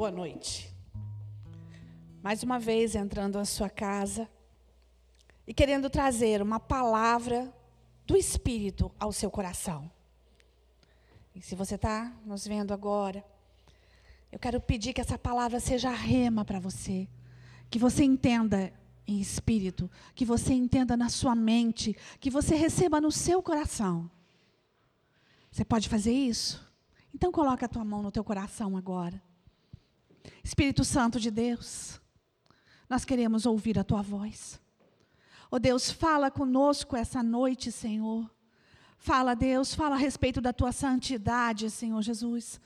Boa noite. Mais uma vez entrando na sua casa e querendo trazer uma palavra do Espírito ao seu coração. E se você está nos vendo agora, eu quero pedir que essa palavra seja rema para você, que você entenda em espírito, que você entenda na sua mente, que você receba no seu coração. Você pode fazer isso? Então coloca a tua mão no teu coração agora. Espírito Santo de Deus, nós queremos ouvir a tua voz. Oh Deus, fala conosco essa noite, Senhor. Fala, Deus, fala a respeito da tua santidade, Senhor Jesus.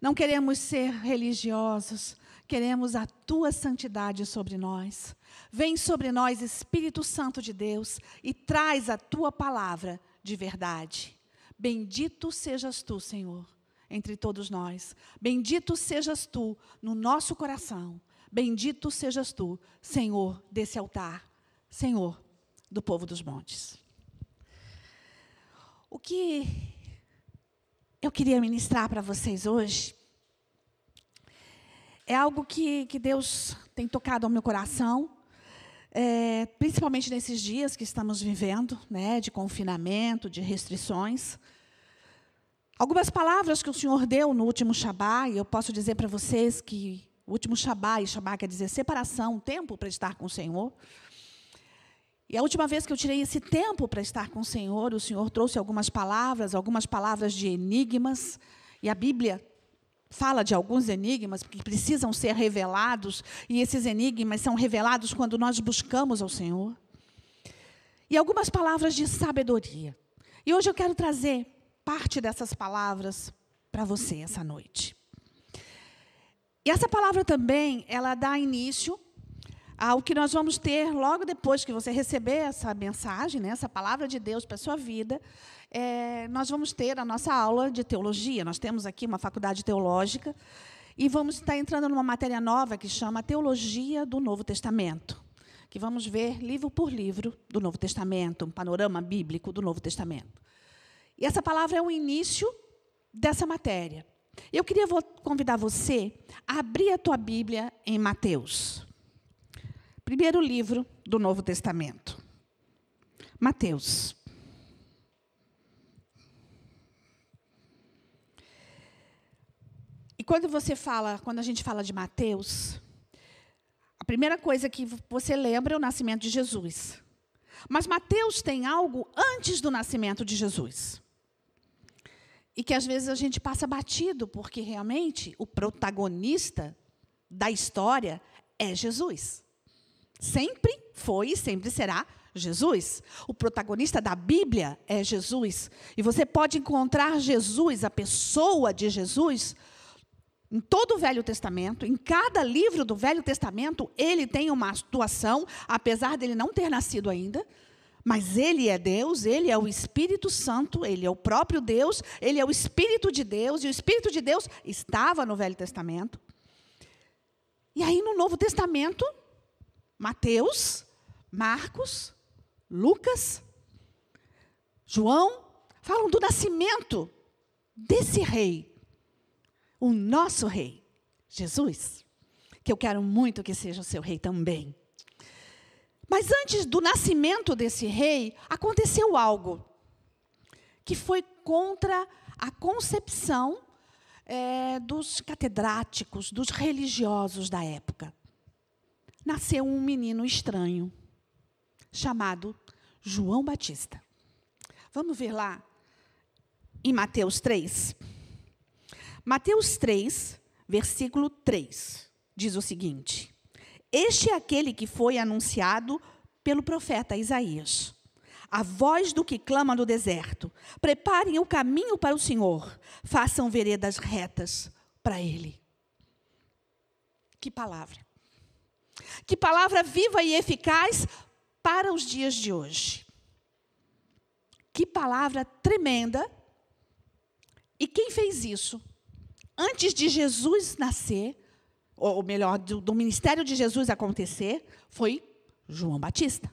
Não queremos ser religiosos, queremos a tua santidade sobre nós. Vem sobre nós, Espírito Santo de Deus, e traz a tua palavra de verdade. Bendito sejas tu, Senhor, entre todos nós. Bendito sejas tu no nosso coração. Bendito sejas tu, Senhor, desse altar. Senhor, do povo dos montes. O que eu queria ministrar para vocês hoje é algo que, que Deus tem tocado ao meu coração, é, principalmente nesses dias que estamos vivendo, né, de confinamento, de restrições. Algumas palavras que o Senhor deu no último Shabá, e eu posso dizer para vocês que o último Shabá, e Shabá quer dizer separação, tempo para estar com o Senhor. E a última vez que eu tirei esse tempo para estar com o Senhor, o Senhor trouxe algumas palavras, algumas palavras de enigmas, e a Bíblia fala de alguns enigmas que precisam ser revelados, e esses enigmas são revelados quando nós buscamos ao Senhor. E algumas palavras de sabedoria. E hoje eu quero trazer parte dessas palavras para você essa noite. E essa palavra também, ela dá início ao que nós vamos ter logo depois que você receber essa mensagem, né, essa palavra de Deus para a sua vida, é, nós vamos ter a nossa aula de teologia. Nós temos aqui uma faculdade teológica e vamos estar entrando numa matéria nova que chama Teologia do Novo Testamento, que vamos ver livro por livro do Novo Testamento, um panorama bíblico do Novo Testamento. E essa palavra é o início dessa matéria. Eu queria convidar você a abrir a tua Bíblia em Mateus. Primeiro livro do Novo Testamento. Mateus. E quando você fala, quando a gente fala de Mateus, a primeira coisa que você lembra é o nascimento de Jesus. Mas Mateus tem algo antes do nascimento de Jesus e que às vezes a gente passa batido, porque realmente o protagonista da história é Jesus. Sempre foi e sempre será Jesus. O protagonista da Bíblia é Jesus. E você pode encontrar Jesus, a pessoa de Jesus, em todo o Velho Testamento, em cada livro do Velho Testamento, ele tem uma atuação, apesar dele não ter nascido ainda. Mas Ele é Deus, Ele é o Espírito Santo, Ele é o próprio Deus, Ele é o Espírito de Deus, e o Espírito de Deus estava no Velho Testamento. E aí no Novo Testamento, Mateus, Marcos, Lucas, João, falam do nascimento desse rei, o nosso rei, Jesus, que eu quero muito que seja o seu rei também. Mas antes do nascimento desse rei, aconteceu algo que foi contra a concepção é, dos catedráticos, dos religiosos da época. Nasceu um menino estranho, chamado João Batista. Vamos ver lá em Mateus 3. Mateus 3, versículo 3, diz o seguinte: este é aquele que foi anunciado pelo profeta Isaías. A voz do que clama no deserto: preparem o caminho para o Senhor, façam veredas retas para Ele. Que palavra! Que palavra viva e eficaz para os dias de hoje. Que palavra tremenda. E quem fez isso? Antes de Jesus nascer, ou melhor, do, do ministério de Jesus acontecer, foi João Batista.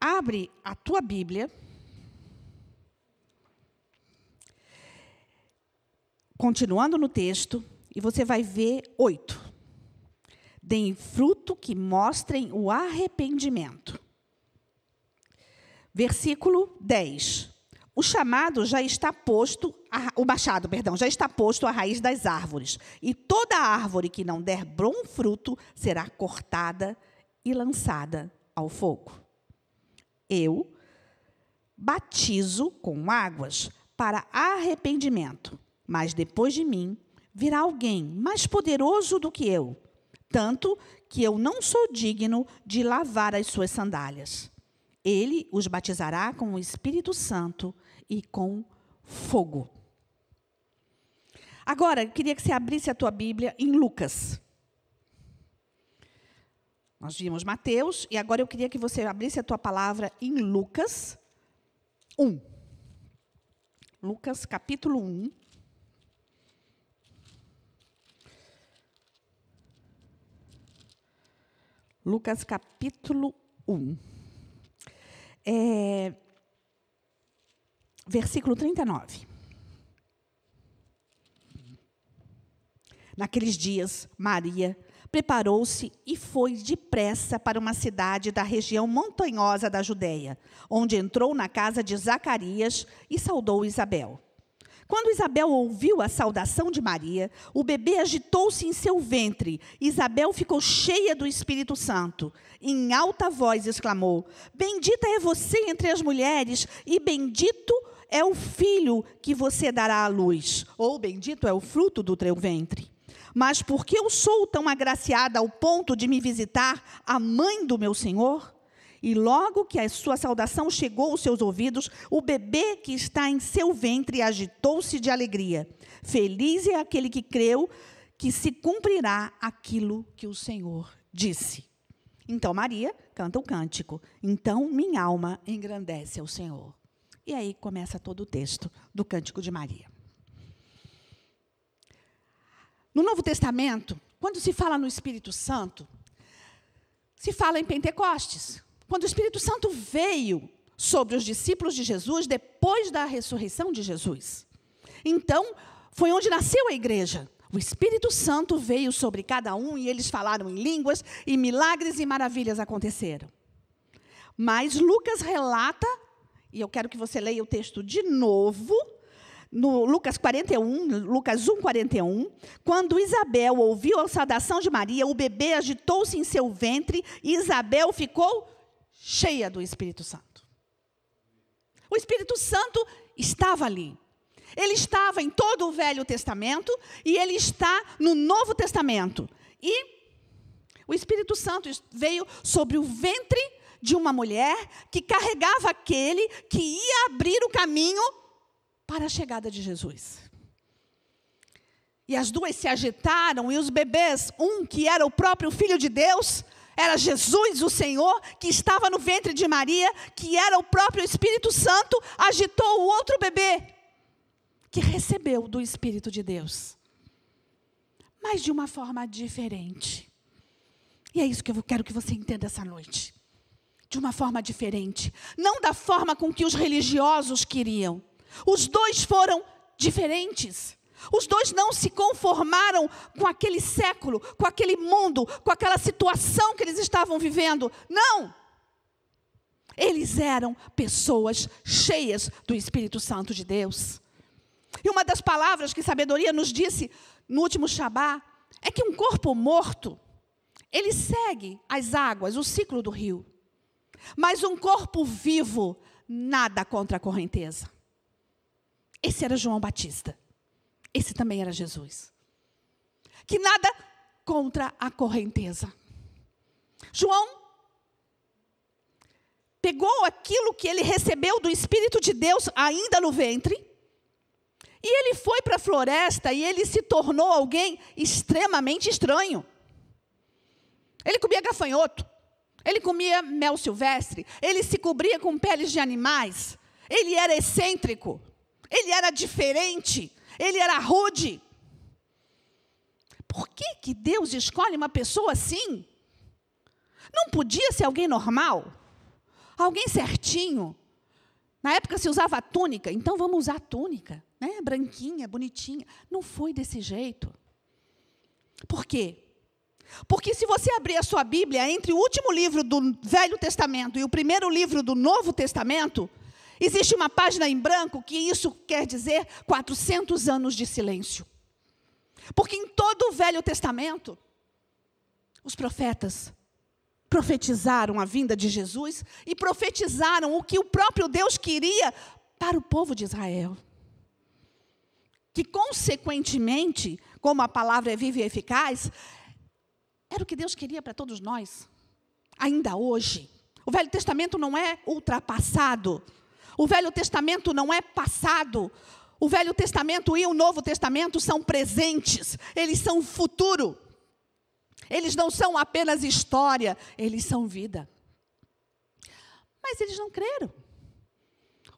Abre a tua Bíblia. Continuando no texto, E você vai ver oito. Deem fruto que mostrem o arrependimento. Versículo 10. O chamado já está posto, o machado, perdão, já está posto à raiz das árvores. E toda árvore que não der bom fruto será cortada e lançada ao fogo. Eu batizo com águas para arrependimento, mas depois de mim virá alguém mais poderoso do que eu, tanto que eu não sou digno de lavar as suas sandálias. Ele os batizará com o Espírito Santo e com fogo. Agora, eu queria que você abrisse a tua Bíblia em Lucas. Nós vimos Mateus e agora eu queria que você abrisse a tua palavra em Lucas 1. Lucas capítulo 1. Lucas capítulo 1. É, versículo 39. Naqueles dias, Maria preparou-se e foi depressa para uma cidade da região montanhosa da Judéia, onde entrou na casa de Zacarias e saudou Isabel. Quando Isabel ouviu a saudação de Maria, o bebê agitou-se em seu ventre. Isabel ficou cheia do Espírito Santo. Em alta voz exclamou: Bendita é você entre as mulheres, e bendito é o filho que você dará à luz. Ou bendito é o fruto do teu ventre. Mas porque eu sou tão agraciada ao ponto de me visitar a mãe do meu Senhor? E logo que a sua saudação chegou aos seus ouvidos, o bebê que está em seu ventre agitou-se de alegria. Feliz é aquele que creu que se cumprirá aquilo que o Senhor disse. Então Maria canta o cântico. Então minha alma engrandece ao Senhor. E aí começa todo o texto do cântico de Maria. No Novo Testamento, quando se fala no Espírito Santo, se fala em Pentecostes. Quando o Espírito Santo veio sobre os discípulos de Jesus depois da ressurreição de Jesus. Então, foi onde nasceu a igreja. O Espírito Santo veio sobre cada um e eles falaram em línguas e milagres e maravilhas aconteceram. Mas Lucas relata, e eu quero que você leia o texto de novo, no Lucas 41, Lucas 1, 41, quando Isabel ouviu a saudação de Maria, o bebê agitou-se em seu ventre e Isabel ficou cheia do Espírito Santo. O Espírito Santo estava ali. Ele estava em todo o Velho Testamento e ele está no Novo Testamento. E o Espírito Santo veio sobre o ventre de uma mulher que carregava aquele que ia abrir o caminho para a chegada de Jesus. E as duas se agitaram, e os bebês, um que era o próprio Filho de Deus, era Jesus, o Senhor, que estava no ventre de Maria, que era o próprio Espírito Santo, agitou o outro bebê, que recebeu do Espírito de Deus, mas de uma forma diferente. E é isso que eu quero que você entenda essa noite. De uma forma diferente. Não da forma com que os religiosos queriam os dois foram diferentes. Os dois não se conformaram com aquele século, com aquele mundo, com aquela situação que eles estavam vivendo. Não! Eles eram pessoas cheias do Espírito Santo de Deus. E uma das palavras que sabedoria nos disse no último Shabá é que um corpo morto, ele segue as águas, o ciclo do rio. Mas um corpo vivo, nada contra a correnteza. Esse era João Batista. Esse também era Jesus. Que nada contra a correnteza. João pegou aquilo que ele recebeu do Espírito de Deus ainda no ventre, e ele foi para a floresta e ele se tornou alguém extremamente estranho. Ele comia gafanhoto, ele comia mel silvestre, ele se cobria com peles de animais, ele era excêntrico. Ele era diferente, ele era rude. Por que, que Deus escolhe uma pessoa assim? Não podia ser alguém normal? Alguém certinho? Na época se usava túnica, então vamos usar túnica, né? branquinha, bonitinha. Não foi desse jeito. Por quê? Porque se você abrir a sua Bíblia entre o último livro do Velho Testamento e o primeiro livro do Novo Testamento, existe uma página em branco que isso quer dizer 400 anos de silêncio. Porque em todo o Velho Testamento, os profetas profetizaram a vinda de Jesus e profetizaram o que o próprio Deus queria para o povo de Israel. Que, consequentemente, como a palavra é viva e eficaz, era o que Deus queria para todos nós, ainda hoje. O Velho Testamento não é ultrapassado. O Velho Testamento não é passado. O Velho Testamento e o Novo Testamento são presentes, eles são futuro. Eles não são apenas história, eles são vida. Mas eles não creram.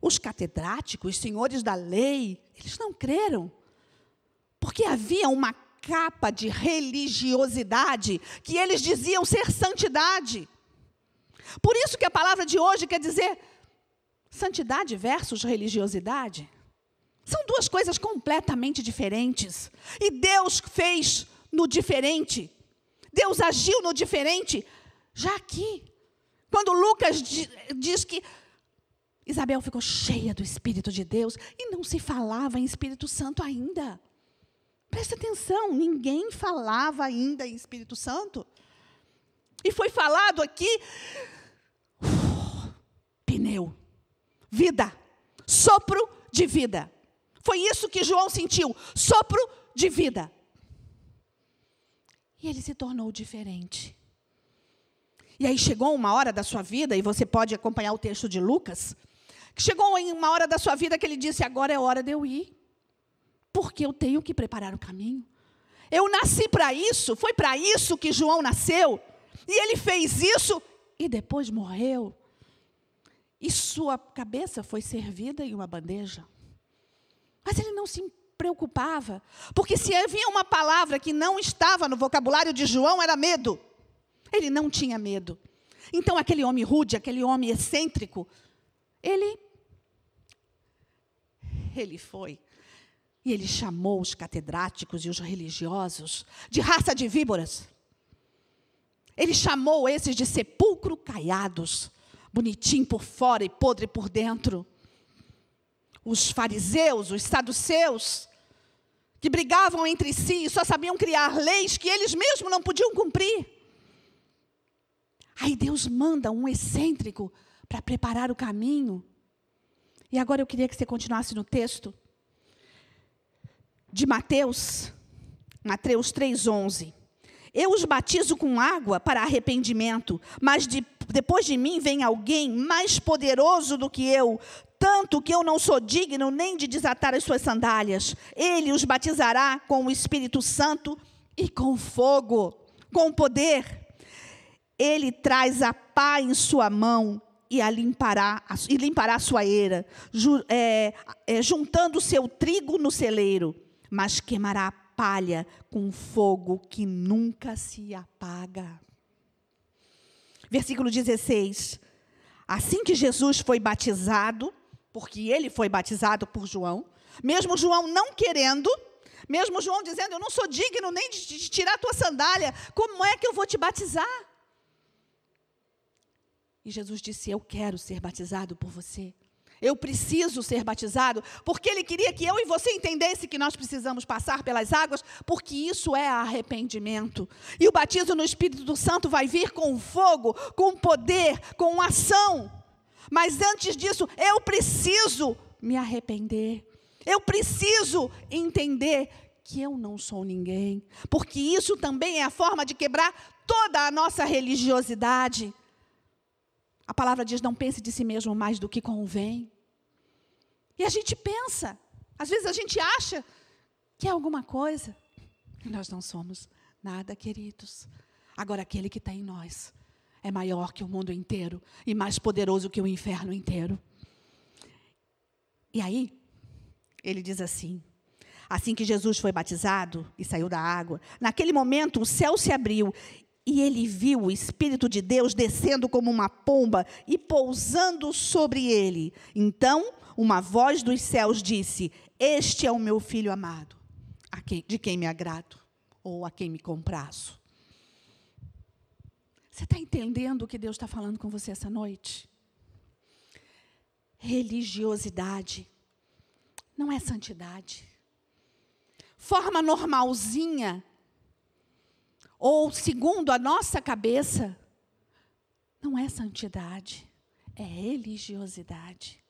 Os catedráticos, os senhores da lei, eles não creram. Porque havia uma capa de religiosidade que eles diziam ser santidade. Por isso que a palavra de hoje quer dizer santidade versus religiosidade. São duas coisas completamente diferentes. E Deus fez no diferente. Deus agiu no diferente já aqui. Quando Lucas diz que Isabel ficou cheia do Espírito de Deus e não se falava em Espírito Santo ainda. Presta atenção, ninguém falava ainda em Espírito Santo. E foi falado aqui, uh, pneu, vida, sopro de vida. Foi isso que João sentiu, sopro de vida. E ele se tornou diferente. E aí chegou uma hora da sua vida, e você pode acompanhar o texto de Lucas, que chegou em uma hora da sua vida que ele disse: agora é hora de eu ir porque eu tenho que preparar o caminho. Eu nasci para isso, foi para isso que João nasceu. E ele fez isso e depois morreu. E sua cabeça foi servida em uma bandeja. Mas ele não se preocupava, porque se havia uma palavra que não estava no vocabulário de João, era medo. Ele não tinha medo. Então, aquele homem rude, aquele homem excêntrico, ele. Ele foi e ele chamou os catedráticos e os religiosos de raça de víboras. Ele chamou esses de sepulcro caiados, bonitinho por fora e podre por dentro. Os fariseus, os saduceus, que brigavam entre si e só sabiam criar leis que eles mesmos não podiam cumprir. Aí Deus manda um excêntrico para preparar o caminho. E agora eu queria que você continuasse no texto de Mateus, Mateus 3,11. Eu os batizo com água para arrependimento, mas de, depois de mim vem alguém mais poderoso do que eu, tanto que eu não sou digno nem de desatar as suas sandálias. Ele os batizará com o Espírito Santo e com fogo, com poder. Ele traz a pá em sua mão e a limpará, e limpará a sua eira, ju, é, é, juntando seu trigo no celeiro mas queimará a palha com fogo que nunca se apaga. Versículo 16. Assim que Jesus foi batizado, porque ele foi batizado por João, mesmo João não querendo, mesmo João dizendo: Eu não sou digno nem de, tirar a tua sandália, como é que eu vou te batizar? E Jesus disse: Eu quero ser batizado por você. Eu preciso ser batizado, porque ele queria que eu e você entendesse que nós precisamos passar pelas águas, porque isso é arrependimento. E o batismo no Espírito Santo vai vir com fogo, com poder, com ação. Mas antes disso, eu preciso me arrepender. Eu preciso entender que eu não sou ninguém, porque isso também é a forma de quebrar toda a nossa religiosidade. A palavra diz: não pense de si mesmo mais do que convém. E a gente pensa, às vezes a gente acha que é alguma coisa. Nós não somos nada, queridos. Agora, aquele que está em nós é maior que o mundo inteiro e mais poderoso que o inferno inteiro. E aí, ele diz assim: assim que Jesus foi batizado e saiu da água, naquele momento o céu se abriu e ele viu o Espírito de Deus descendo como uma pomba e pousando sobre ele. Então, uma voz dos céus disse: Este é o meu filho amado, de quem me agrado. ou a quem me compraço. Você está entendendo o que Deus está falando com você essa noite? Religiosidade não é santidade. Forma normalzinha, ou segundo a nossa cabeça, não é santidade, é religiosidade.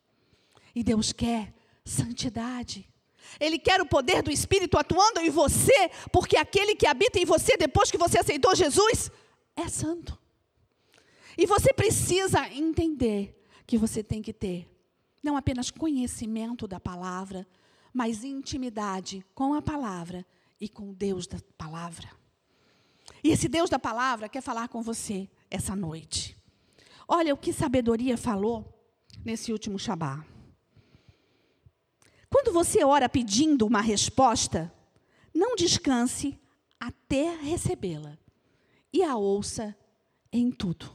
E Deus quer santidade. Ele quer o poder do Espírito atuando em você, porque aquele que habita em você depois que você aceitou Jesus é santo. E você precisa entender que você tem que ter não apenas conhecimento da palavra, mas intimidade com a palavra e com Deus da palavra. E esse Deus da palavra quer falar com você essa noite. Olha o que sabedoria falou nesse último Shabá. Quando você ora pedindo uma resposta, não descanse até recebê-la e a ouça em tudo.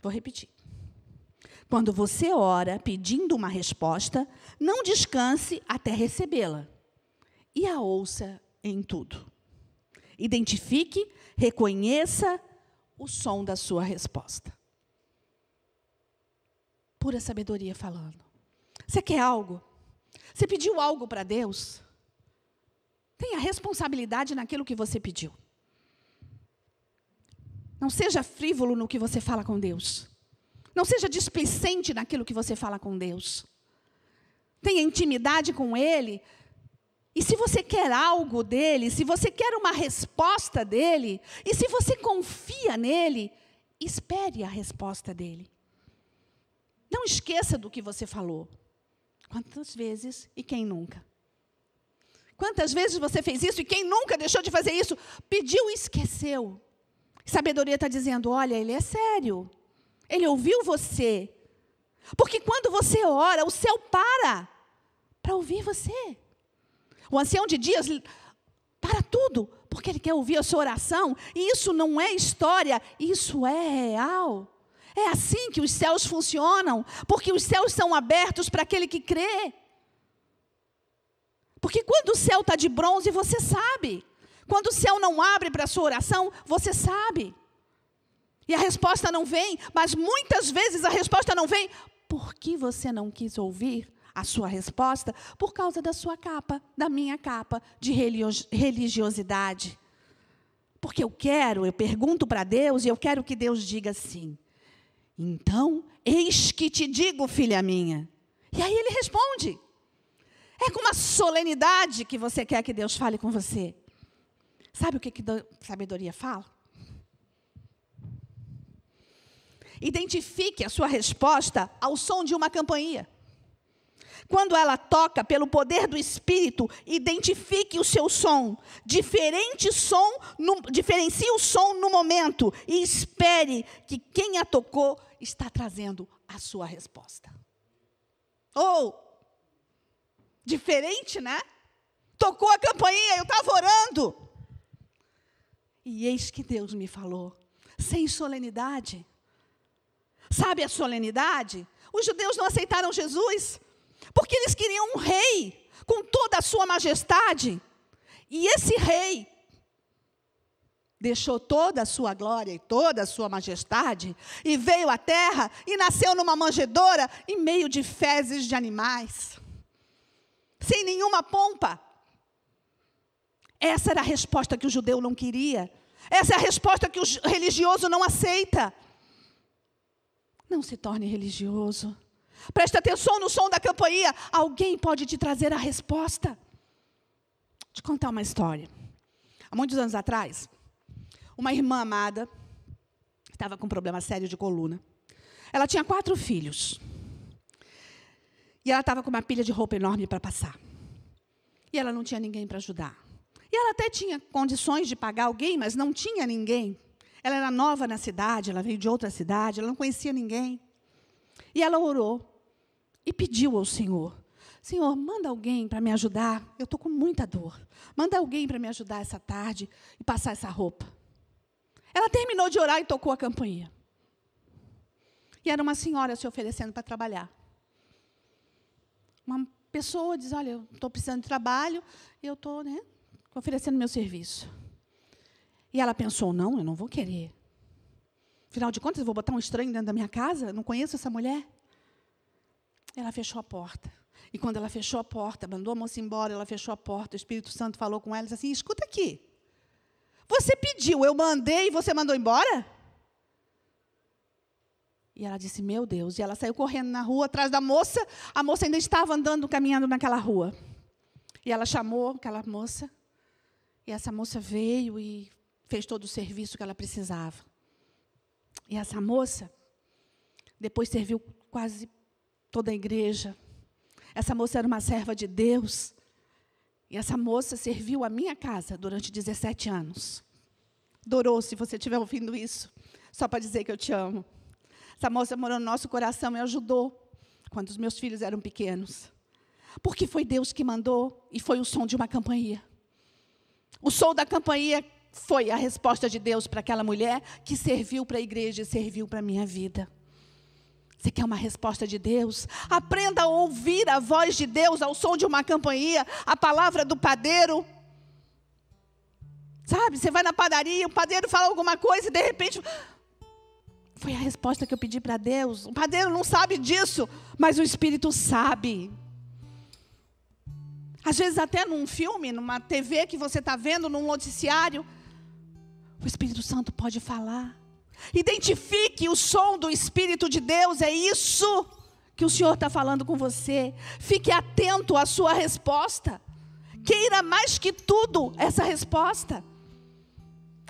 Vou repetir. Quando você ora pedindo uma resposta, não descanse até recebê-la e a ouça em tudo. Identifique, reconheça o som da sua resposta. Pura sabedoria falando. Você quer algo? Você pediu algo para Deus? Tenha responsabilidade naquilo que você pediu. Não seja frívolo no que você fala com Deus. Não seja displicente naquilo que você fala com Deus. Tenha intimidade com Ele. E se você quer algo dele, se você quer uma resposta dele, e se você confia nele, espere a resposta dele. Não esqueça do que você falou. Quantas vezes e quem nunca? Quantas vezes você fez isso e quem nunca deixou de fazer isso? Pediu e esqueceu. Sabedoria está dizendo: olha, ele é sério. Ele ouviu você. Porque quando você ora, o céu para para ouvir você. O ancião de dias para tudo, porque ele quer ouvir a sua oração. E isso não é história, isso é real. É assim que os céus funcionam, porque os céus são abertos para aquele que crê. Porque quando o céu está de bronze, você sabe. Quando o céu não abre para a sua oração, você sabe. E a resposta não vem, mas muitas vezes a resposta não vem porque você não quis ouvir a sua resposta por causa da sua capa, da minha capa de religiosidade. Porque eu quero, eu pergunto para Deus e eu quero que Deus diga sim. Então, eis que te digo, filha minha. E aí ele responde. É com uma solenidade que você quer que Deus fale com você. Sabe o que, que sabedoria fala? Identifique a sua resposta ao som de uma campainha. Quando ela toca pelo poder do Espírito, identifique o seu som. Diferente som, no, diferencie o som no momento e espere que quem a tocou está trazendo a sua resposta. Ou, oh, diferente, né? Tocou a campainha, eu estava orando. E eis que Deus me falou, sem solenidade. Sabe a solenidade? Os judeus não aceitaram Jesus, porque eles queriam um rei com toda a sua majestade. E esse rei deixou toda a sua glória e toda a sua majestade e veio à terra e nasceu numa manjedoura em meio de fezes de animais, sem nenhuma pompa. Essa era a resposta que o judeu não queria. Essa é a resposta que o religioso não aceita. Não se torne religioso. Preste atenção no som da campainha. Alguém pode te trazer a resposta. Vou te contar uma história. Há muitos anos atrás, uma irmã amada estava com um problema sério de coluna. Ela tinha quatro filhos. E ela estava com uma pilha de roupa enorme para passar. E ela não tinha ninguém para ajudar. E ela até tinha condições de pagar alguém, mas não tinha ninguém. Ela era nova na cidade, ela veio de outra cidade, ela não conhecia ninguém. E ela orou e pediu ao Senhor: Senhor, manda alguém para me ajudar. Eu estou com muita dor. Manda alguém para me ajudar essa tarde e passar essa roupa. Ela terminou de orar e tocou a campainha. E era uma senhora se oferecendo para trabalhar. Uma pessoa diz: Olha, eu estou precisando de trabalho, eu estou né, oferecendo meu serviço. E ela pensou: não, eu não vou querer. Afinal de contas, eu vou botar um estranho dentro da minha casa? Não conheço essa mulher? Ela fechou a porta. E quando ela fechou a porta, mandou a moça embora, ela fechou a porta, o Espírito Santo falou com ela e disse assim: escuta aqui. Você pediu, eu mandei e você mandou embora? E ela disse: Meu Deus. E ela saiu correndo na rua atrás da moça. A moça ainda estava andando, caminhando naquela rua. E ela chamou aquela moça. E essa moça veio e fez todo o serviço que ela precisava. E essa moça, depois serviu quase toda a igreja. Essa moça era uma serva de Deus. E essa moça serviu a minha casa durante 17 anos. Dorou, se você estiver ouvindo isso, só para dizer que eu te amo. Essa moça morou no nosso coração e ajudou quando os meus filhos eram pequenos. Porque foi Deus que mandou e foi o som de uma campainha. O som da campainha foi a resposta de Deus para aquela mulher que serviu para a igreja e serviu para a minha vida. Você quer uma resposta de Deus? Aprenda a ouvir a voz de Deus ao som de uma campainha, a palavra do padeiro. Sabe, você vai na padaria, o padeiro fala alguma coisa e de repente. Foi a resposta que eu pedi para Deus. O padeiro não sabe disso, mas o Espírito sabe. Às vezes, até num filme, numa TV que você está vendo, num noticiário, o Espírito Santo pode falar. Identifique o som do Espírito de Deus, é isso que o Senhor está falando com você. Fique atento à sua resposta. Queira mais que tudo essa resposta.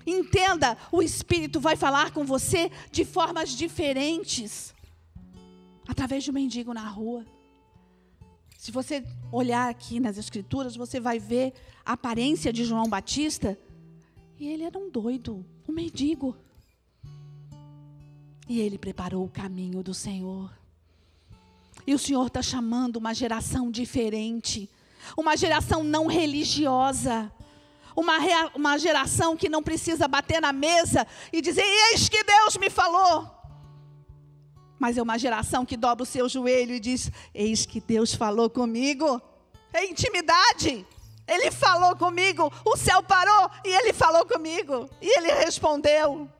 Entenda, o Espírito vai falar com você de formas diferentes através de um mendigo na rua. Se você olhar aqui nas Escrituras, você vai ver a aparência de João Batista e ele era um doido, um mendigo. E ele preparou o caminho do Senhor. E o Senhor está chamando uma geração diferente, uma geração não religiosa, uma, uma geração que não precisa bater na mesa e dizer: Eis que Deus me falou. Mas é uma geração que dobra o seu joelho e diz: Eis que Deus falou comigo. É intimidade. Ele falou comigo, o céu parou e ele falou comigo. E ele respondeu.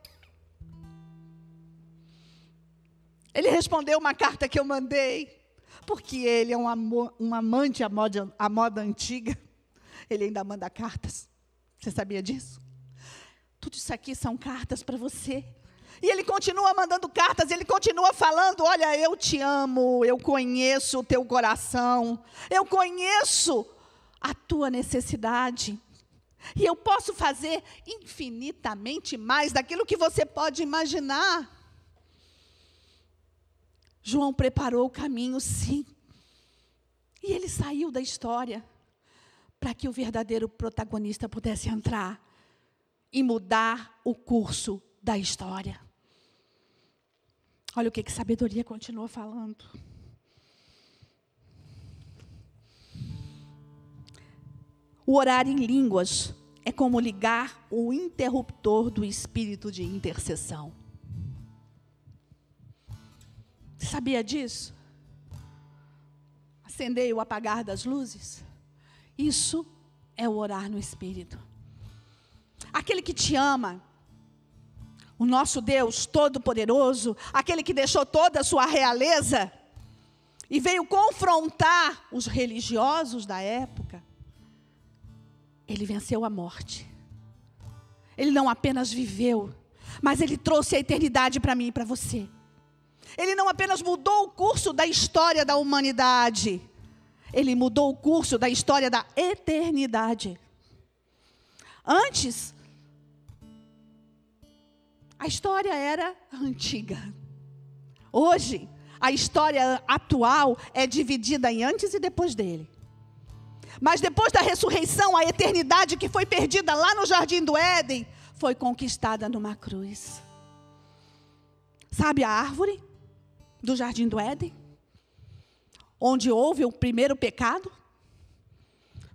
Ele respondeu uma carta que eu mandei, porque ele é um, amor, um amante à moda, à moda antiga. Ele ainda manda cartas. Você sabia disso? Tudo isso aqui são cartas para você. E ele continua mandando cartas, ele continua falando: Olha, eu te amo, eu conheço o teu coração, eu conheço a tua necessidade. E eu posso fazer infinitamente mais daquilo que você pode imaginar. João preparou o caminho, sim. E ele saiu da história para que o verdadeiro protagonista pudesse entrar e mudar o curso da história. Olha o que, que sabedoria continua falando. O orar em línguas é como ligar o interruptor do espírito de intercessão. Você sabia disso? Acender o apagar das luzes. Isso é o orar no espírito. Aquele que te ama, o nosso Deus Todo-Poderoso, aquele que deixou toda a sua realeza e veio confrontar os religiosos da época, ele venceu a morte. Ele não apenas viveu, mas ele trouxe a eternidade para mim e para você. Ele não apenas mudou o curso da história da humanidade, ele mudou o curso da história da eternidade. Antes, a história era antiga. Hoje, a história atual é dividida em antes e depois dele. Mas depois da ressurreição, a eternidade que foi perdida lá no jardim do Éden foi conquistada numa cruz. Sabe a árvore do jardim do Éden? Onde houve o primeiro pecado?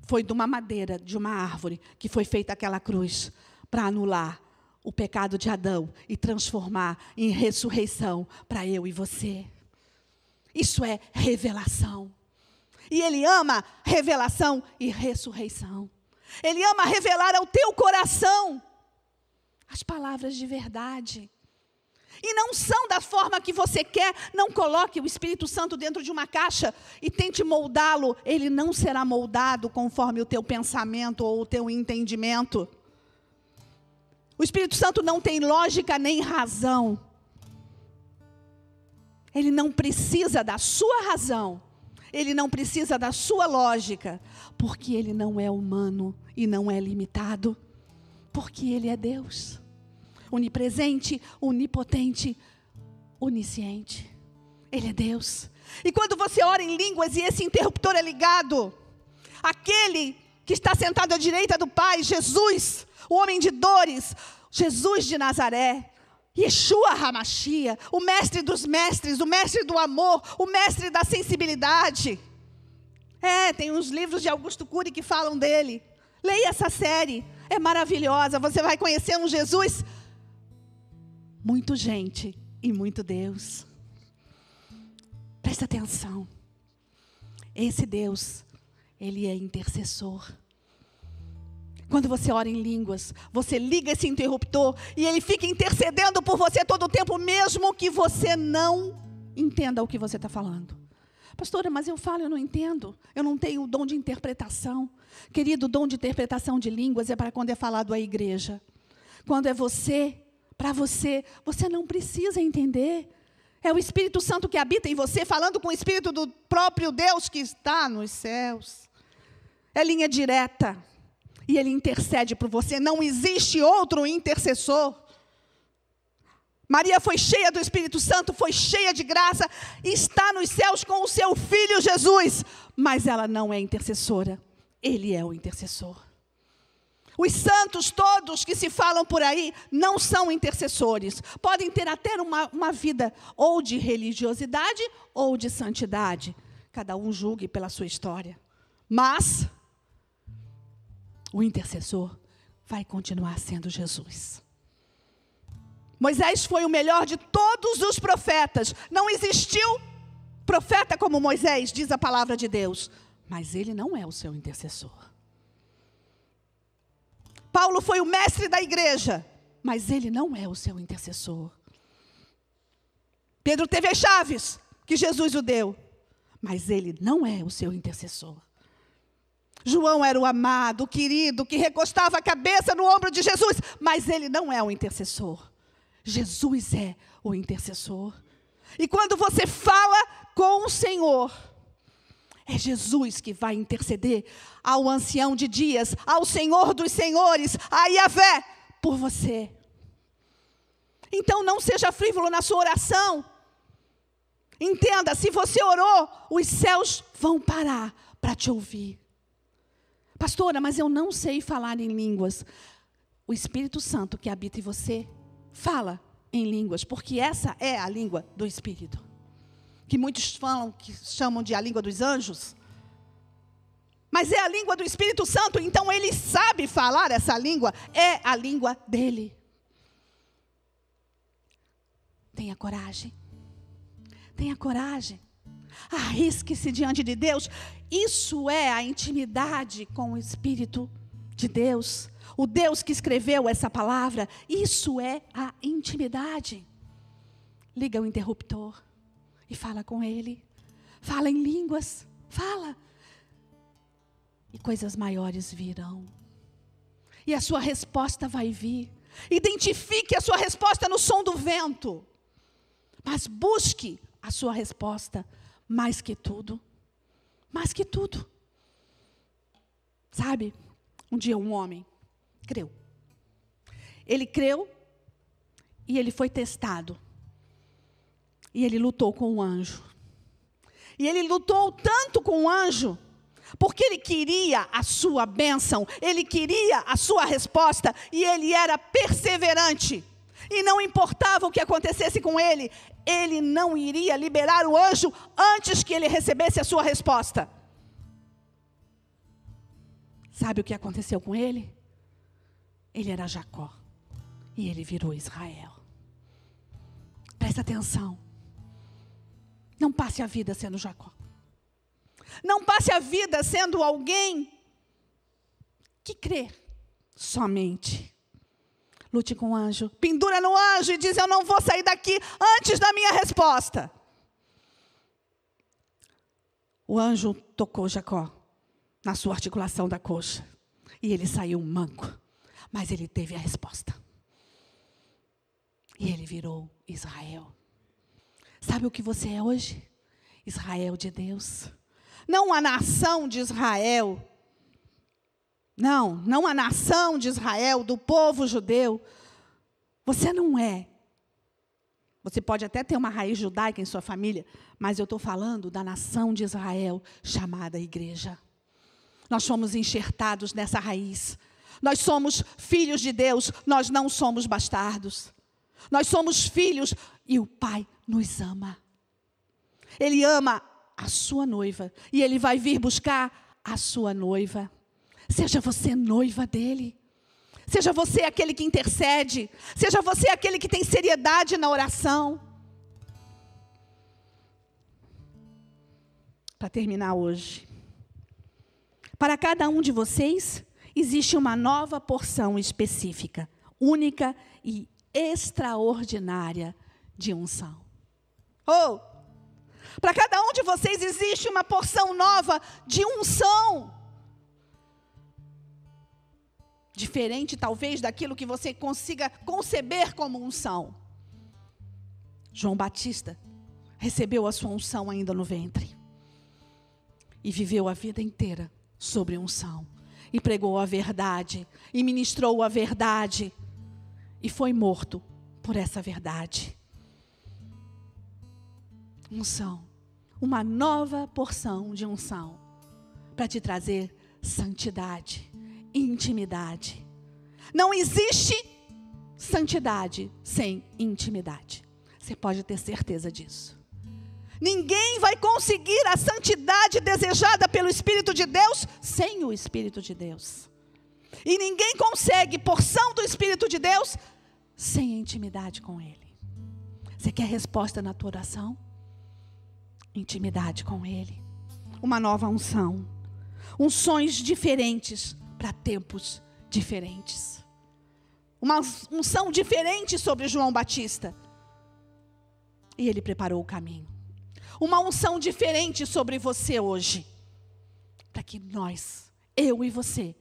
Foi de uma madeira, de uma árvore, que foi feita aquela cruz para anular o pecado de Adão e transformar em ressurreição para eu e você. Isso é revelação. E Ele ama revelação e ressurreição. Ele ama revelar ao teu coração as palavras de verdade. E não são da forma que você quer. Não coloque o Espírito Santo dentro de uma caixa e tente moldá-lo. Ele não será moldado conforme o teu pensamento ou o teu entendimento. O Espírito Santo não tem lógica nem razão. Ele não precisa da sua razão. Ele não precisa da sua lógica, porque ele não é humano e não é limitado, porque ele é Deus onipresente, onipotente, onisciente. Ele é Deus. E quando você ora em línguas e esse interruptor é ligado, aquele que está sentado à direita do Pai, Jesus, o homem de dores, Jesus de Nazaré, Yeshua Hamashia, o mestre dos mestres, o mestre do amor, o mestre da sensibilidade. É, tem uns livros de Augusto Cury que falam dele. Leia essa série, é maravilhosa. Você vai conhecer um Jesus muito gente e muito Deus. Presta atenção. Esse Deus, ele é intercessor. Quando você ora em línguas, você liga esse interruptor e ele fica intercedendo por você todo o tempo, mesmo que você não entenda o que você está falando. Pastora, mas eu falo, eu não entendo. Eu não tenho o dom de interpretação. Querido, o dom de interpretação de línguas é para quando é falado à igreja. Quando é você para você. Você não precisa entender. É o Espírito Santo que habita em você, falando com o Espírito do próprio Deus que está nos céus. É linha direta. E ele intercede por você. Não existe outro intercessor. Maria foi cheia do Espírito Santo, foi cheia de graça, está nos céus com o seu filho Jesus, mas ela não é intercessora, ele é o intercessor. Os santos todos que se falam por aí não são intercessores. Podem ter até uma, uma vida ou de religiosidade ou de santidade. Cada um julgue pela sua história. Mas o intercessor vai continuar sendo Jesus. Moisés foi o melhor de todos os profetas. Não existiu profeta como Moisés, diz a palavra de Deus. Mas ele não é o seu intercessor. Paulo foi o mestre da igreja, mas ele não é o seu intercessor. Pedro teve as chaves que Jesus o deu, mas ele não é o seu intercessor. João era o amado, o querido, que recostava a cabeça no ombro de Jesus, mas ele não é o intercessor. Jesus é o intercessor. E quando você fala com o Senhor, é Jesus que vai interceder ao ancião de dias, ao Senhor dos senhores, a Yahvé, por você. Então não seja frívolo na sua oração. Entenda, se você orou, os céus vão parar para te ouvir. Pastora, mas eu não sei falar em línguas. O Espírito Santo que habita em você fala em línguas, porque essa é a língua do Espírito que muitos falam que chamam de a língua dos anjos. Mas é a língua do Espírito Santo, então ele sabe falar essa língua, é a língua dele. Tenha coragem. Tenha coragem. Arrisque-se diante de Deus. Isso é a intimidade com o Espírito de Deus. O Deus que escreveu essa palavra. Isso é a intimidade. Liga o interruptor e fala com Ele. Fala em línguas, fala. E coisas maiores virão. E a sua resposta vai vir. Identifique a sua resposta no som do vento. Mas busque a sua resposta mais que tudo. Mais que tudo. Sabe, um dia um homem creu. Ele creu e ele foi testado. E ele lutou com o anjo. E ele lutou tanto com o anjo, porque ele queria a sua bênção, ele queria a sua resposta, e ele era perseverante. E não importava o que acontecesse com ele, ele não iria liberar o anjo antes que ele recebesse a sua resposta. Sabe o que aconteceu com ele? Ele era Jacó e ele virou Israel. Presta atenção. Não passe a vida sendo Jacó. Não passe a vida sendo alguém que crê somente. Lute com o anjo. Pendura no anjo e diz: Eu não vou sair daqui antes da minha resposta. O anjo tocou Jacó na sua articulação da coxa. E ele saiu manco. Mas ele teve a resposta. E ele virou Israel. Sabe o que você é hoje? Israel de Deus. Não a nação de Israel. Não, não a nação de Israel, do povo judeu. Você não é. Você pode até ter uma raiz judaica em sua família, mas eu estou falando da nação de Israel, chamada igreja. Nós fomos enxertados nessa raiz. Nós somos filhos de Deus, nós não somos bastardos. Nós somos filhos e o Pai nos ama. Ele ama a sua noiva e ele vai vir buscar a sua noiva. Seja você noiva dele. Seja você aquele que intercede. Seja você aquele que tem seriedade na oração. Para terminar hoje. Para cada um de vocês, existe uma nova porção específica, única e extraordinária de unção. Oh! Para cada um de vocês existe uma porção nova de unção. Diferente, talvez, daquilo que você consiga conceber como unção. João Batista recebeu a sua unção ainda no ventre. E viveu a vida inteira sobre unção. E pregou a verdade. E ministrou a verdade. E foi morto por essa verdade. Unção. Uma nova porção de unção. Para te trazer santidade, intimidade. Não existe santidade sem intimidade. Você pode ter certeza disso. Ninguém vai conseguir a santidade desejada pelo Espírito de Deus sem o Espírito de Deus. E ninguém consegue porção do Espírito de Deus sem intimidade com Ele. Você quer resposta na tua oração? Intimidade com Ele. Uma nova unção. Unções diferentes para tempos diferentes. Uma unção diferente sobre João Batista. E ele preparou o caminho uma unção diferente sobre você hoje, para que nós, eu e você,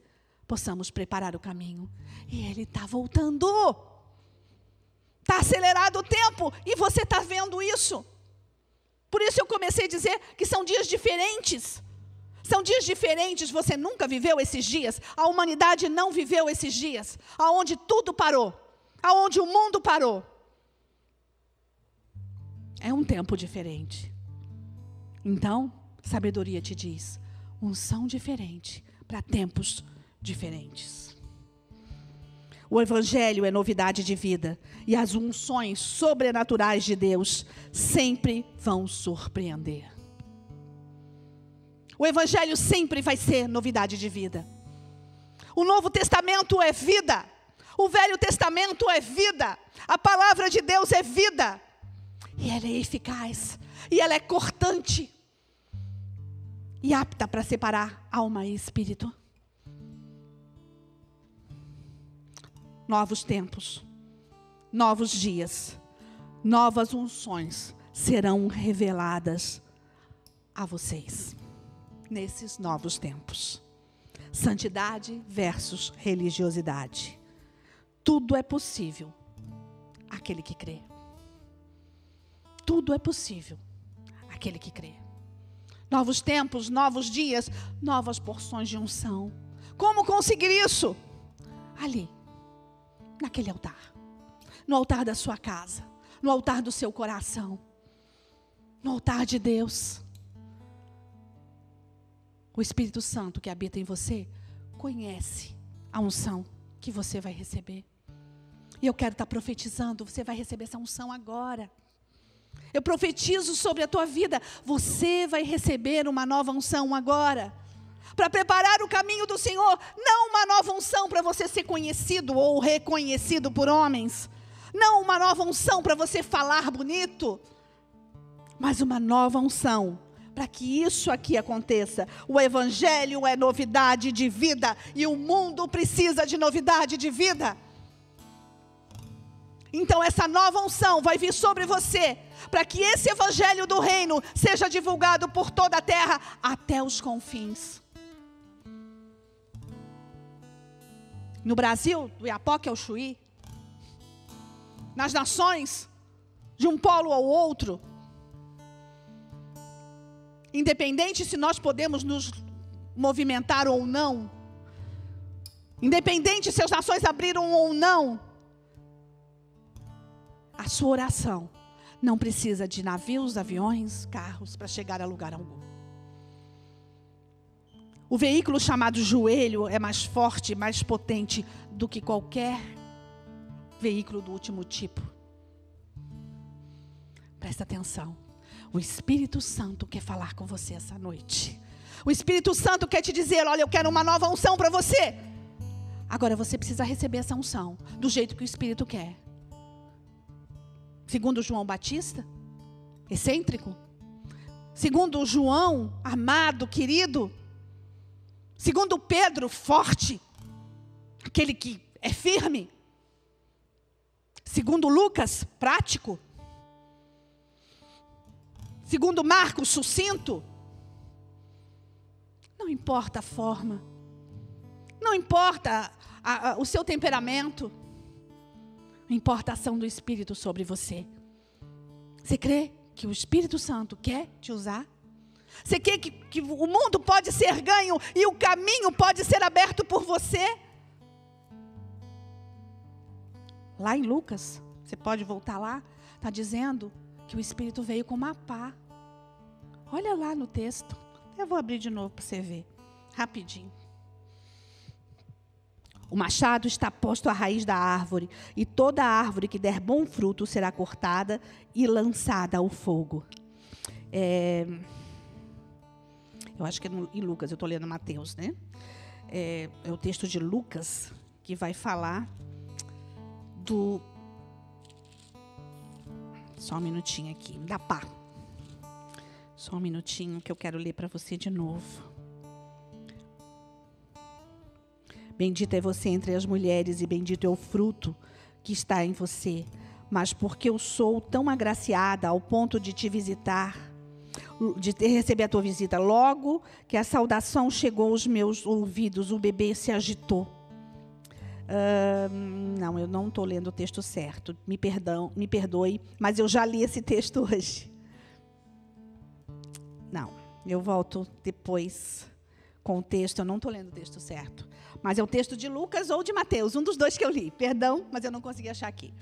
possamos preparar o caminho. E Ele está voltando. Está acelerado o tempo e você está vendo isso. Por isso eu comecei a dizer que são dias diferentes. São dias diferentes, você nunca viveu esses dias, a humanidade não viveu esses dias, aonde tudo parou, aonde o mundo parou. É um tempo diferente. Então, sabedoria te diz: unção diferente para tempos diferentes. O Evangelho é novidade de vida e as unções sobrenaturais de Deus sempre vão surpreender. O Evangelho sempre vai ser novidade de vida. O Novo Testamento é vida. O Velho Testamento é vida. A palavra de Deus é vida. E ela é eficaz e ela é cortante e apta para separar alma e espírito. Novos tempos, novos dias, novas unções serão reveladas a vocês nesses novos tempos. Santidade versus religiosidade. Tudo é possível aquele que crê. Tudo é possível aquele que crê. Novos tempos, novos dias, novas porções de unção. Como conseguir isso? Ali, naquele altar. No altar da sua casa, no altar do seu coração, no altar de Deus. O Espírito Santo que habita em você conhece a unção que você vai receber. E eu quero estar profetizando, você vai receber essa unção agora. Eu profetizo sobre a tua vida, você vai receber uma nova unção agora. Para preparar o caminho do Senhor, não uma nova unção para você ser conhecido ou reconhecido por homens, não uma nova unção para você falar bonito, mas uma nova unção para que isso aqui aconteça. O Evangelho é novidade de vida e o mundo precisa de novidade de vida. Então, essa nova unção vai vir sobre você, para que esse Evangelho do Reino seja divulgado por toda a terra, até os confins. No Brasil, do Iapoque ao Chuí, nas nações, de um polo ao outro, independente se nós podemos nos movimentar ou não, independente se as nações abriram ou não, a sua oração não precisa de navios, aviões, carros para chegar a lugar algum. O veículo chamado joelho é mais forte, mais potente do que qualquer veículo do último tipo. Presta atenção. O Espírito Santo quer falar com você essa noite. O Espírito Santo quer te dizer: olha, eu quero uma nova unção para você. Agora você precisa receber essa unção do jeito que o Espírito quer. Segundo João Batista, excêntrico. Segundo João, amado, querido. Segundo Pedro, forte. Aquele que é firme. Segundo Lucas, prático. Segundo Marcos, sucinto. Não importa a forma. Não importa a, a, o seu temperamento. Importa a ação do Espírito sobre você. Você crê que o Espírito Santo quer te usar? Você crê que, que o mundo pode ser ganho e o caminho pode ser aberto por você? Lá em Lucas, você pode voltar lá, está dizendo que o Espírito veio com uma pá. Olha lá no texto. Eu vou abrir de novo para você ver. Rapidinho. O machado está posto à raiz da árvore, e toda árvore que der bom fruto será cortada e lançada ao fogo. É, eu acho que é em Lucas, eu estou lendo Mateus, né? É, é o texto de Lucas que vai falar do. Só um minutinho aqui, da pá. Só um minutinho que eu quero ler para você de novo. Bendita é você entre as mulheres, e bendito é o fruto que está em você. Mas porque eu sou tão agraciada ao ponto de te visitar, de receber a tua visita, logo que a saudação chegou aos meus ouvidos, o bebê se agitou. Não, eu não estou lendo o texto certo. Me perdão, me perdoe, mas eu já li esse texto hoje. Não, eu volto depois com o texto. Eu não estou lendo o texto certo. Mas é o texto de Lucas ou de Mateus, um dos dois que eu li. Perdão, mas eu não consegui achar aqui.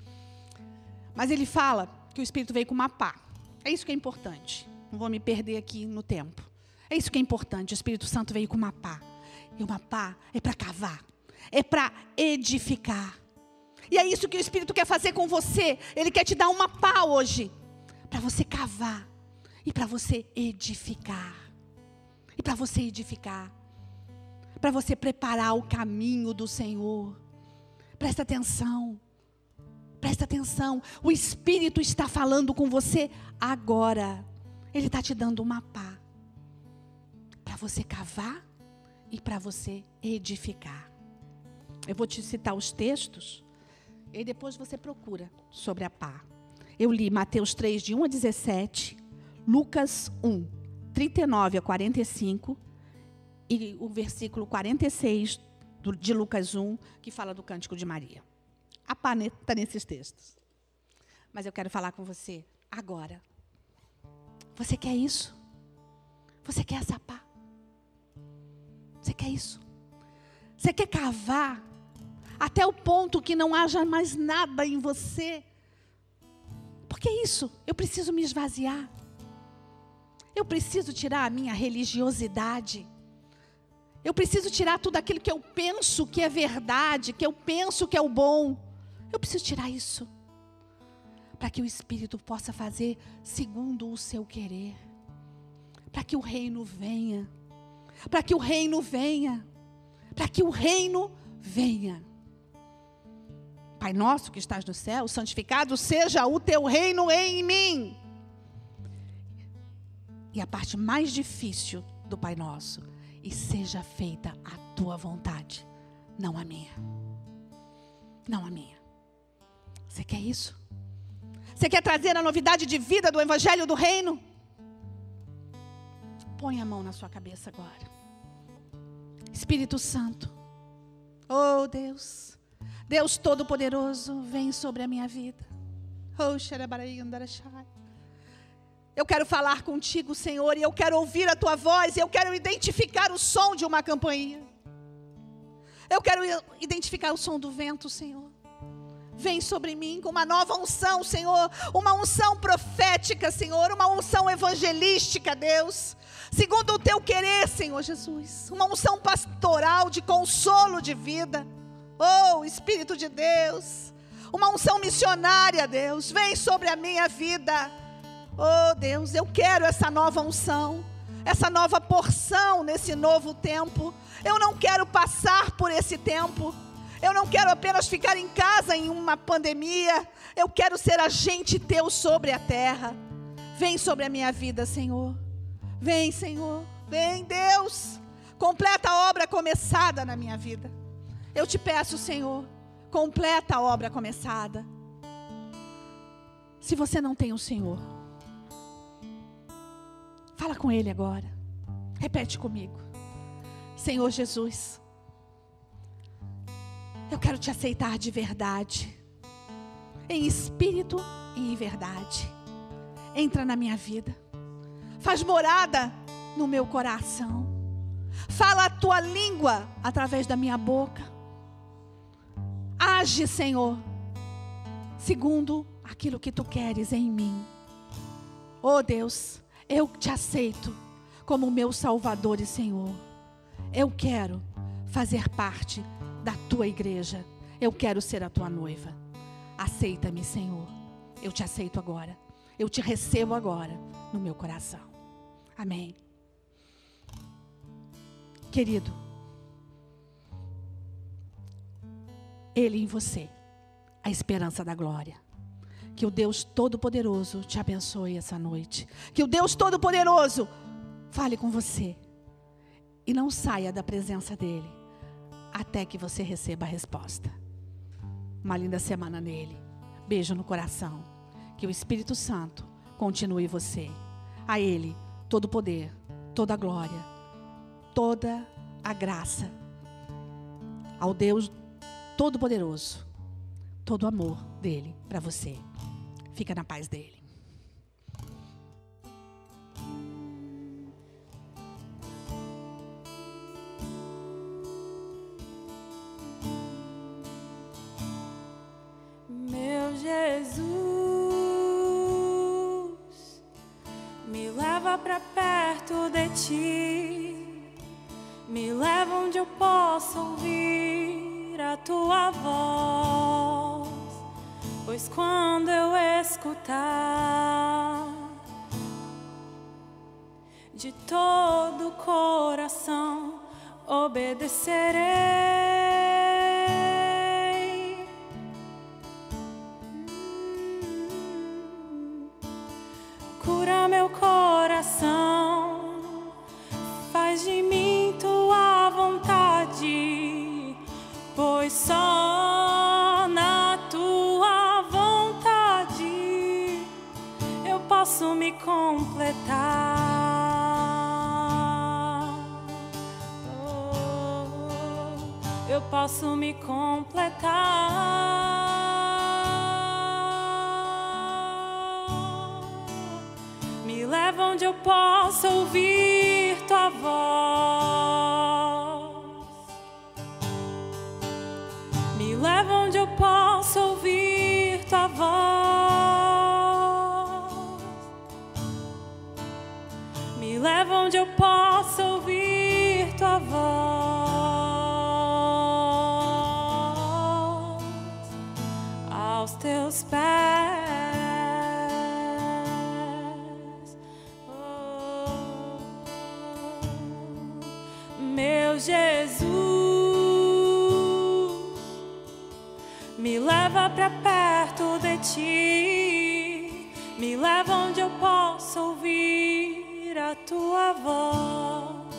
Mas ele fala que o Espírito veio com uma pá. É isso que é importante. Não vou me perder aqui no tempo. É isso que é importante. O Espírito Santo veio com uma pá. E uma pá é para cavar. É para edificar. E é isso que o Espírito quer fazer com você. Ele quer te dar uma pá hoje. Para você cavar e para você edificar. E para você edificar. Para você preparar o caminho do Senhor. Presta atenção. Presta atenção. O Espírito está falando com você agora. Ele está te dando uma pá. Para você cavar e para você edificar. Eu vou te citar os textos. E depois você procura sobre a pá. Eu li Mateus 3, de 1 a 17. Lucas 1, 39 a 45 e o versículo 46 de Lucas 1, que fala do cântico de Maria. A pá está nesses textos. Mas eu quero falar com você agora. Você quer isso? Você quer essa pá? Você quer isso? Você quer cavar até o ponto que não haja mais nada em você? Porque é isso, eu preciso me esvaziar. Eu preciso tirar a minha religiosidade. Eu preciso tirar tudo aquilo que eu penso que é verdade, que eu penso que é o bom. Eu preciso tirar isso. Para que o Espírito possa fazer segundo o seu querer. Para que o reino venha. Para que o reino venha. Para que o reino venha. Pai nosso que estás no céu, santificado seja o teu reino em mim. E a parte mais difícil do Pai Nosso. E seja feita a tua vontade, não a minha. Não a minha. Você quer isso? Você quer trazer a novidade de vida do Evangelho do Reino? Põe a mão na sua cabeça agora. Espírito Santo. Oh Deus. Deus Todo-Poderoso, vem sobre a minha vida. Oh, eu quero falar contigo, Senhor, e eu quero ouvir a tua voz, e eu quero identificar o som de uma campainha. Eu quero identificar o som do vento, Senhor. Vem sobre mim com uma nova unção, Senhor, uma unção profética, Senhor, uma unção evangelística, Deus, segundo o teu querer, Senhor Jesus, uma unção pastoral de consolo de vida. Oh, Espírito de Deus, uma unção missionária, Deus, vem sobre a minha vida. Oh, Deus, eu quero essa nova unção, essa nova porção nesse novo tempo. Eu não quero passar por esse tempo. Eu não quero apenas ficar em casa em uma pandemia. Eu quero ser agente teu sobre a terra. Vem sobre a minha vida, Senhor. Vem, Senhor. Vem, Deus. Completa a obra começada na minha vida. Eu te peço, Senhor, completa a obra começada. Se você não tem o Senhor, fala com Ele agora. Repete comigo. Senhor Jesus, eu quero te aceitar de verdade, em espírito e em verdade. Entra na minha vida, faz morada no meu coração, fala a tua língua através da minha boca Age, Senhor, segundo aquilo que tu queres em mim. Oh Deus, eu te aceito como meu Salvador e Senhor. Eu quero fazer parte da tua igreja. Eu quero ser a tua noiva. Aceita-me, Senhor. Eu te aceito agora. Eu te recebo agora no meu coração. Amém. Querido, Ele em você, a esperança da glória. Que o Deus Todo-Poderoso te abençoe essa noite. Que o Deus Todo-Poderoso fale com você. E não saia da presença dEle até que você receba a resposta. Uma linda semana nele. Beijo no coração. Que o Espírito Santo continue você. A Ele todo o poder, toda a glória, toda a graça. Ao Deus Todo-Poderoso, todo o amor dele para você. Fica na paz dele. Onde eu possa ouvir tua voz. Ti, me leva onde eu possa ouvir a tua voz,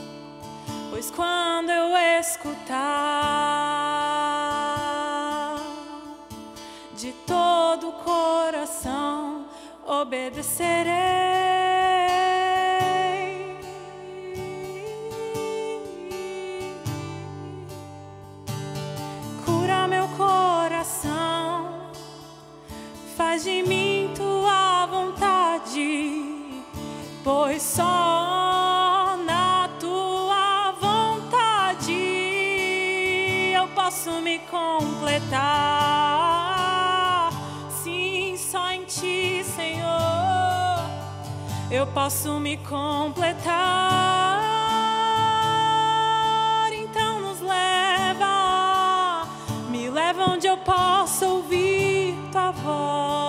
pois quando eu escutar eu posso me completar. Então nos leva, me leva onde eu possa ouvir tua voz.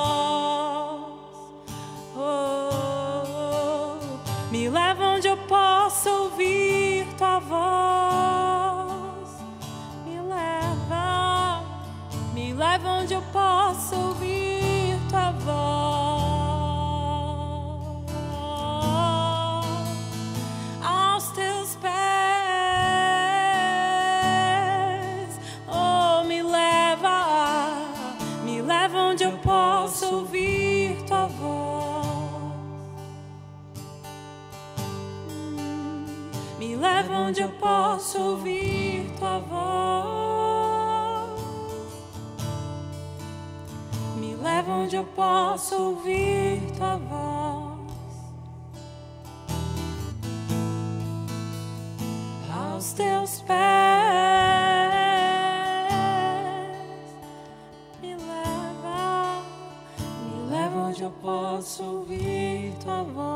Possa ouvir tua voz. Aos teus pés, me leva, me leva onde eu possa ouvir tua voz.